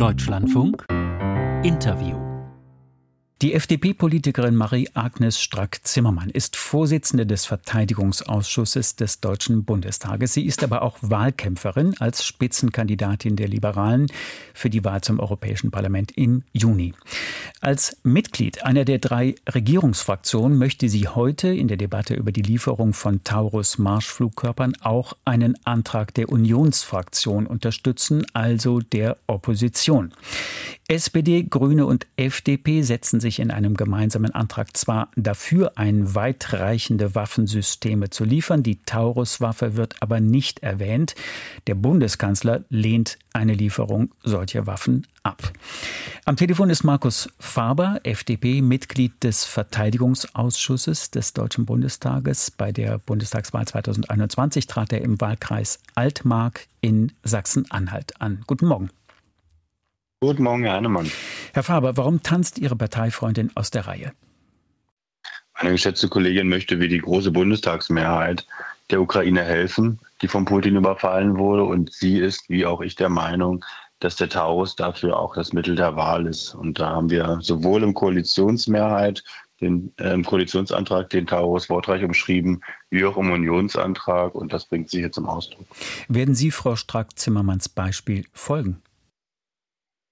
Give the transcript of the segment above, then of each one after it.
Deutschlandfunk. Interview die FDP-Politikerin Marie-Agnes Strack-Zimmermann ist Vorsitzende des Verteidigungsausschusses des Deutschen Bundestages. Sie ist aber auch Wahlkämpferin als Spitzenkandidatin der Liberalen für die Wahl zum Europäischen Parlament im Juni. Als Mitglied einer der drei Regierungsfraktionen möchte sie heute in der Debatte über die Lieferung von Taurus-Marschflugkörpern auch einen Antrag der Unionsfraktion unterstützen, also der Opposition. SPD, Grüne und FDP setzen sich in einem gemeinsamen Antrag zwar dafür ein, weitreichende Waffensysteme zu liefern, die Taurus-Waffe wird aber nicht erwähnt. Der Bundeskanzler lehnt eine Lieferung solcher Waffen ab. Am Telefon ist Markus Faber, FDP, Mitglied des Verteidigungsausschusses des Deutschen Bundestages. Bei der Bundestagswahl 2021 trat er im Wahlkreis Altmark in Sachsen-Anhalt an. Guten Morgen. Guten Morgen, Herr Heinemann. Herr Faber, warum tanzt Ihre Parteifreundin aus der Reihe? Meine geschätzte Kollegin möchte wie die große Bundestagsmehrheit der Ukraine helfen, die von Putin überfallen wurde. Und sie ist, wie auch ich, der Meinung, dass der Taurus dafür auch das Mittel der Wahl ist. Und da haben wir sowohl im Koalitionsmehrheit den äh, Koalitionsantrag den Taurus wortreich umschrieben, wie auch im Unionsantrag. Und das bringt sie hier zum Ausdruck. Werden Sie Frau Strack-Zimmermanns Beispiel folgen?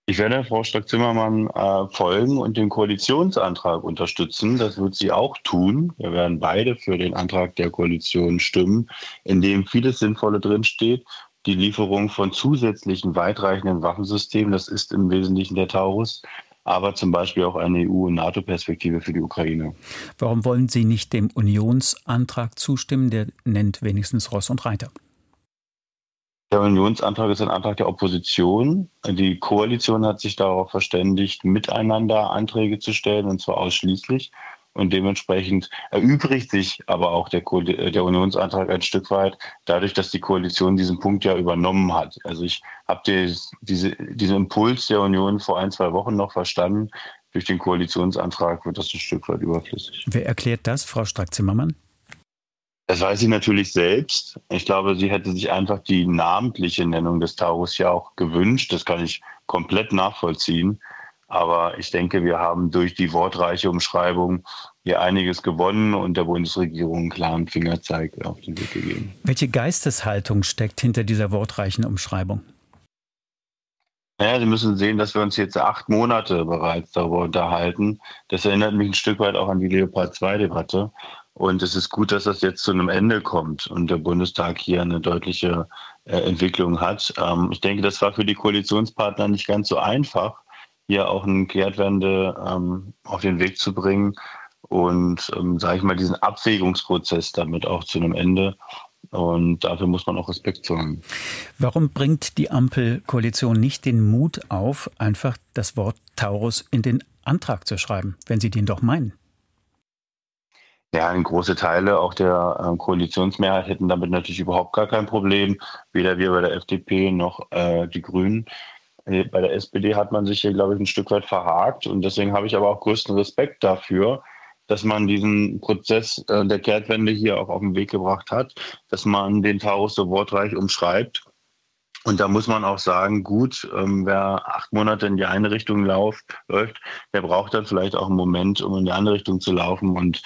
Ich werde Frau Strack-Zimmermann äh, folgen und den Koalitionsantrag unterstützen. Das wird sie auch tun. Wir werden beide für den Antrag der Koalition stimmen, in dem vieles Sinnvolle drinsteht. Die Lieferung von zusätzlichen weitreichenden Waffensystemen, das ist im Wesentlichen der Taurus, aber zum Beispiel auch eine EU- und NATO-Perspektive für die Ukraine. Warum wollen Sie nicht dem Unionsantrag zustimmen? Der nennt wenigstens Ross und Reiter. Der Unionsantrag ist ein Antrag der Opposition. Die Koalition hat sich darauf verständigt, miteinander Anträge zu stellen, und zwar ausschließlich. Und dementsprechend erübrigt sich aber auch der, der, Unionsantrag ein Stück weit dadurch, dass die Koalition diesen Punkt ja übernommen hat. Also ich habe die, diese, diesen Impuls der Union vor ein, zwei Wochen noch verstanden. Durch den Koalitionsantrag wird das ein Stück weit überflüssig. Wer erklärt das, Frau Strack-Zimmermann? Das weiß sie natürlich selbst. Ich glaube, sie hätte sich einfach die namentliche Nennung des Taurus ja auch gewünscht. Das kann ich komplett nachvollziehen. Aber ich denke, wir haben durch die wortreiche Umschreibung hier einiges gewonnen und der Bundesregierung einen klaren Fingerzeig auf den Weg gegeben. Welche Geisteshaltung steckt hinter dieser wortreichen Umschreibung? Naja, Sie müssen sehen, dass wir uns jetzt acht Monate bereits darüber unterhalten. Das erinnert mich ein Stück weit auch an die Leopard 2-Debatte. Und es ist gut, dass das jetzt zu einem Ende kommt und der Bundestag hier eine deutliche äh, Entwicklung hat. Ähm, ich denke, das war für die Koalitionspartner nicht ganz so einfach, hier auch eine Kehrtwende ähm, auf den Weg zu bringen und, ähm, sage ich mal, diesen Abwägungsprozess damit auch zu einem Ende. Und dafür muss man auch Respekt zollen. Warum bringt die Ampelkoalition nicht den Mut auf, einfach das Wort Taurus in den Antrag zu schreiben, wenn sie den doch meinen? Ja, große Teile auch der äh, Koalitionsmehrheit hätten damit natürlich überhaupt gar kein Problem. Weder wir bei der FDP noch äh, die Grünen. Äh, bei der SPD hat man sich hier, glaube ich, ein Stück weit verhakt. Und deswegen habe ich aber auch größten Respekt dafür, dass man diesen Prozess äh, der Kehrtwende hier auch auf den Weg gebracht hat, dass man den Taurus so wortreich umschreibt. Und da muss man auch sagen, gut, ähm, wer acht Monate in die eine Richtung läuft, läuft, der braucht dann vielleicht auch einen Moment, um in die andere Richtung zu laufen. Und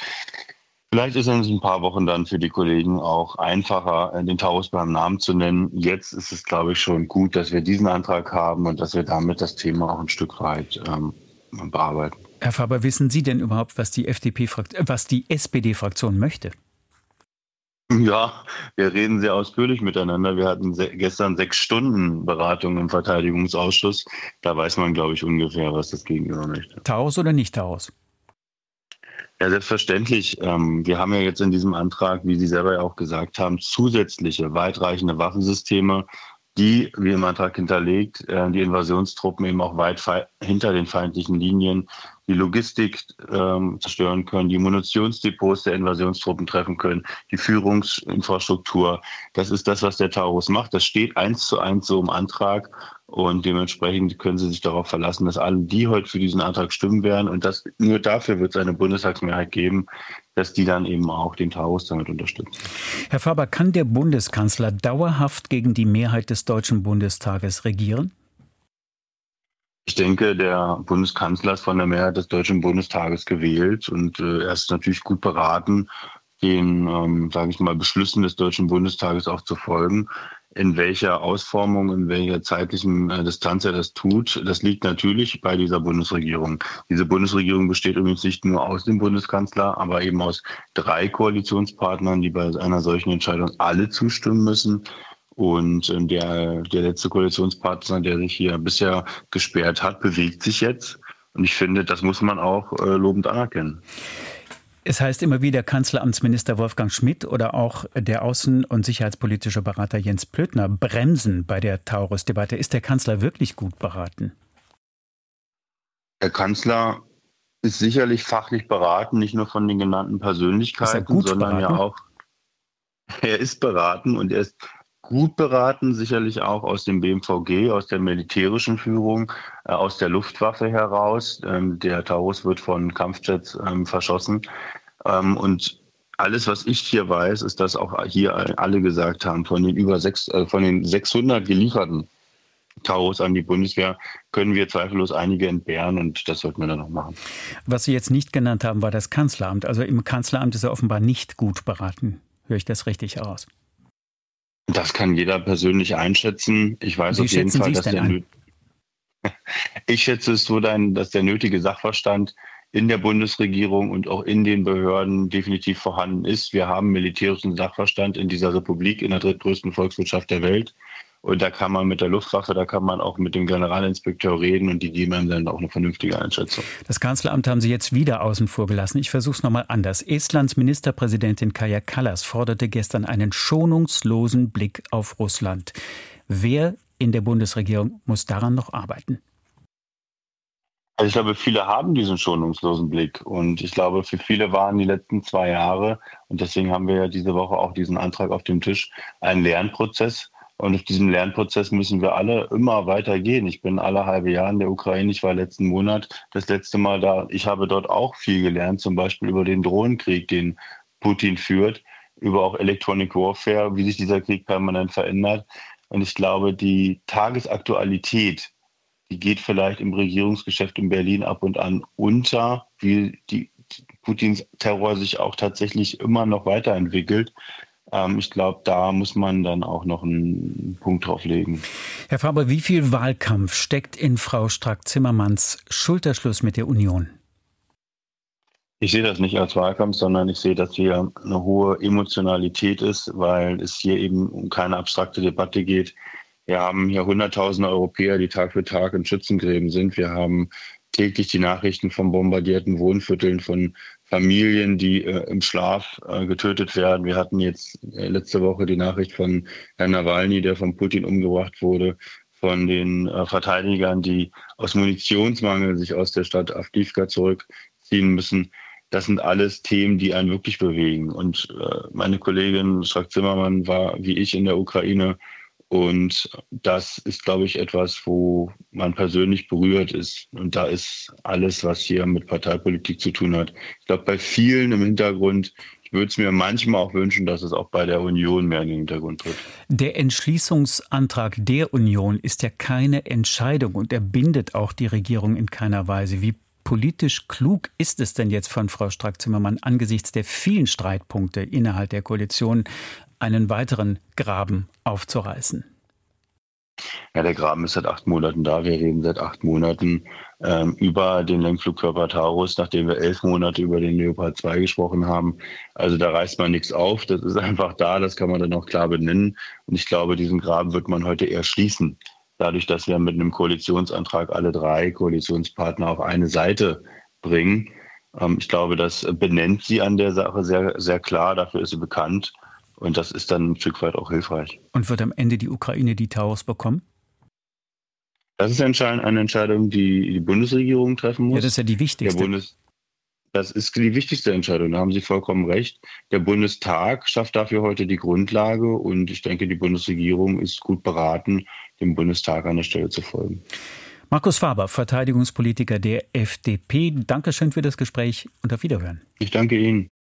Vielleicht ist es in ein paar Wochen dann für die Kollegen auch einfacher, äh, den Taurus beim Namen zu nennen. Jetzt ist es, glaube ich, schon gut, dass wir diesen Antrag haben und dass wir damit das Thema auch ein Stück weit ähm, bearbeiten. Herr Faber, wissen Sie denn überhaupt, was die FDP, äh, was die SPD-Fraktion möchte? Ja, wir reden sehr ausführlich miteinander. Wir hatten gestern sechs Stunden Beratung im Verteidigungsausschuss. Da weiß man, glaube ich, ungefähr, was das Gegenüber möchte. Taurus oder nicht Taurus? Ja, selbstverständlich. Ähm, wir haben ja jetzt in diesem Antrag, wie Sie selber ja auch gesagt haben, zusätzliche weitreichende Waffensysteme, die, wie im Antrag hinterlegt, äh, die Invasionstruppen eben auch weit hinter den feindlichen Linien die Logistik ähm, zerstören können, die Munitionsdepots der Invasionstruppen treffen können, die Führungsinfrastruktur. Das ist das, was der Taurus macht. Das steht eins zu eins so im Antrag und dementsprechend können Sie sich darauf verlassen, dass alle, die heute für diesen Antrag stimmen werden und das, nur dafür wird es eine Bundestagsmehrheit geben, dass die dann eben auch den Taurus damit unterstützen. Herr Faber, kann der Bundeskanzler dauerhaft gegen die Mehrheit des Deutschen Bundestages regieren? Ich denke, der Bundeskanzler ist von der Mehrheit des Deutschen Bundestages gewählt und äh, er ist natürlich gut beraten, den, ähm, sage ich mal, Beschlüssen des Deutschen Bundestages auch zu folgen. In welcher Ausformung, in welcher zeitlichen äh, Distanz er das tut, das liegt natürlich bei dieser Bundesregierung. Diese Bundesregierung besteht übrigens nicht nur aus dem Bundeskanzler, aber eben aus drei Koalitionspartnern, die bei einer solchen Entscheidung alle zustimmen müssen. Und äh, der, der letzte Koalitionspartner, der sich hier bisher gesperrt hat, bewegt sich jetzt. Und ich finde, das muss man auch äh, lobend anerkennen. Es heißt immer wieder, Kanzleramtsminister Wolfgang Schmidt oder auch der außen- und sicherheitspolitische Berater Jens Plötner bremsen bei der Taurus-Debatte. Ist der Kanzler wirklich gut beraten? Der Kanzler ist sicherlich fachlich beraten, nicht nur von den genannten Persönlichkeiten, sondern beraten? ja auch. Er ist beraten und er ist gut beraten, sicherlich auch aus dem BMVG, aus der militärischen Führung, äh, aus der Luftwaffe heraus. Ähm, der Taurus wird von Kampfjets ähm, verschossen. Ähm, und alles, was ich hier weiß, ist, dass auch hier alle gesagt haben, von den über sechs, äh, von den 600 gelieferten Taurus an die Bundeswehr können wir zweifellos einige entbehren und das sollten wir dann noch machen. Was Sie jetzt nicht genannt haben, war das Kanzleramt. Also im Kanzleramt ist er offenbar nicht gut beraten. Höre ich das richtig heraus? Das kann jeder persönlich einschätzen. Ich weiß Wie auf jeden Fall, dass der ein? Ich schätze es so, dass der nötige Sachverstand in der Bundesregierung und auch in den Behörden definitiv vorhanden ist. Wir haben militärischen Sachverstand in dieser Republik, in der drittgrößten Volkswirtschaft der Welt. Und da kann man mit der Luftwaffe, da kann man auch mit dem Generalinspekteur reden und die geben einem dann auch eine vernünftige Einschätzung. Das Kanzleramt haben Sie jetzt wieder außen vor gelassen. Ich versuche es nochmal anders. Estlands Ministerpräsidentin Kaja Kallas forderte gestern einen schonungslosen Blick auf Russland. Wer in der Bundesregierung muss daran noch arbeiten? Also ich glaube, viele haben diesen schonungslosen Blick und ich glaube, für viele waren die letzten zwei Jahre und deswegen haben wir ja diese Woche auch diesen Antrag auf dem Tisch, ein Lernprozess und auf diesem Lernprozess müssen wir alle immer weiter gehen. Ich bin alle halbe Jahre in der Ukraine. Ich war letzten Monat das letzte Mal da. Ich habe dort auch viel gelernt, zum Beispiel über den Drohnenkrieg, den Putin führt, über auch Electronic Warfare, wie sich dieser Krieg permanent verändert. Und ich glaube, die Tagesaktualität, die geht vielleicht im Regierungsgeschäft in Berlin ab und an unter, wie die Putins Terror sich auch tatsächlich immer noch weiterentwickelt. Ähm, ich glaube, da muss man dann auch noch einen Punkt drauf legen. Herr Faber, wie viel Wahlkampf steckt in Frau Strack-Zimmermanns Schulterschluss mit der Union? Ich sehe das nicht als Wahlkampf, sondern ich sehe, dass hier eine hohe Emotionalität ist, weil es hier eben um keine abstrakte Debatte geht. Wir haben hier Hunderttausende Europäer, die Tag für Tag in Schützengräben sind. Wir haben täglich die Nachrichten von bombardierten Wohnvierteln, von Familien, die äh, im Schlaf äh, getötet werden. Wir hatten jetzt äh, letzte Woche die Nachricht von Herrn Nawalny, der von Putin umgebracht wurde, von den äh, Verteidigern, die aus Munitionsmangel sich aus der Stadt Avdivka zurückziehen müssen. Das sind alles Themen, die einen wirklich bewegen. Und äh, meine Kollegin Strack-Zimmermann war wie ich in der Ukraine und das ist, glaube ich, etwas, wo man persönlich berührt ist. Und da ist alles, was hier mit Parteipolitik zu tun hat. Ich glaube, bei vielen im Hintergrund, ich würde es mir manchmal auch wünschen, dass es auch bei der Union mehr in den Hintergrund tritt. Der Entschließungsantrag der Union ist ja keine Entscheidung und er bindet auch die Regierung in keiner Weise. Wie politisch klug ist es denn jetzt von Frau Strack-Zimmermann angesichts der vielen Streitpunkte innerhalb der Koalition einen weiteren Graben aufzureißen? Ja, der Graben ist seit acht Monaten da. Wir reden seit acht Monaten ähm, über den Lenkflugkörper Taurus, nachdem wir elf Monate über den Leopard 2 gesprochen haben. Also da reißt man nichts auf. Das ist einfach da. Das kann man dann auch klar benennen. Und ich glaube, diesen Graben wird man heute eher schließen. Dadurch, dass wir mit einem Koalitionsantrag alle drei Koalitionspartner auf eine Seite bringen. Ähm, ich glaube, das benennt sie an der Sache sehr, sehr klar. Dafür ist sie bekannt. Und das ist dann ein Stück weit auch hilfreich. Und wird am Ende die Ukraine die Taurus bekommen? Das ist eine Entscheidung, die die Bundesregierung treffen muss. Ja, das ist ja die wichtigste. Bundes das ist die wichtigste Entscheidung, da haben Sie vollkommen recht. Der Bundestag schafft dafür heute die Grundlage und ich denke, die Bundesregierung ist gut beraten, dem Bundestag an der Stelle zu folgen. Markus Faber, Verteidigungspolitiker der FDP. Dankeschön für das Gespräch und auf Wiederhören. Ich danke Ihnen.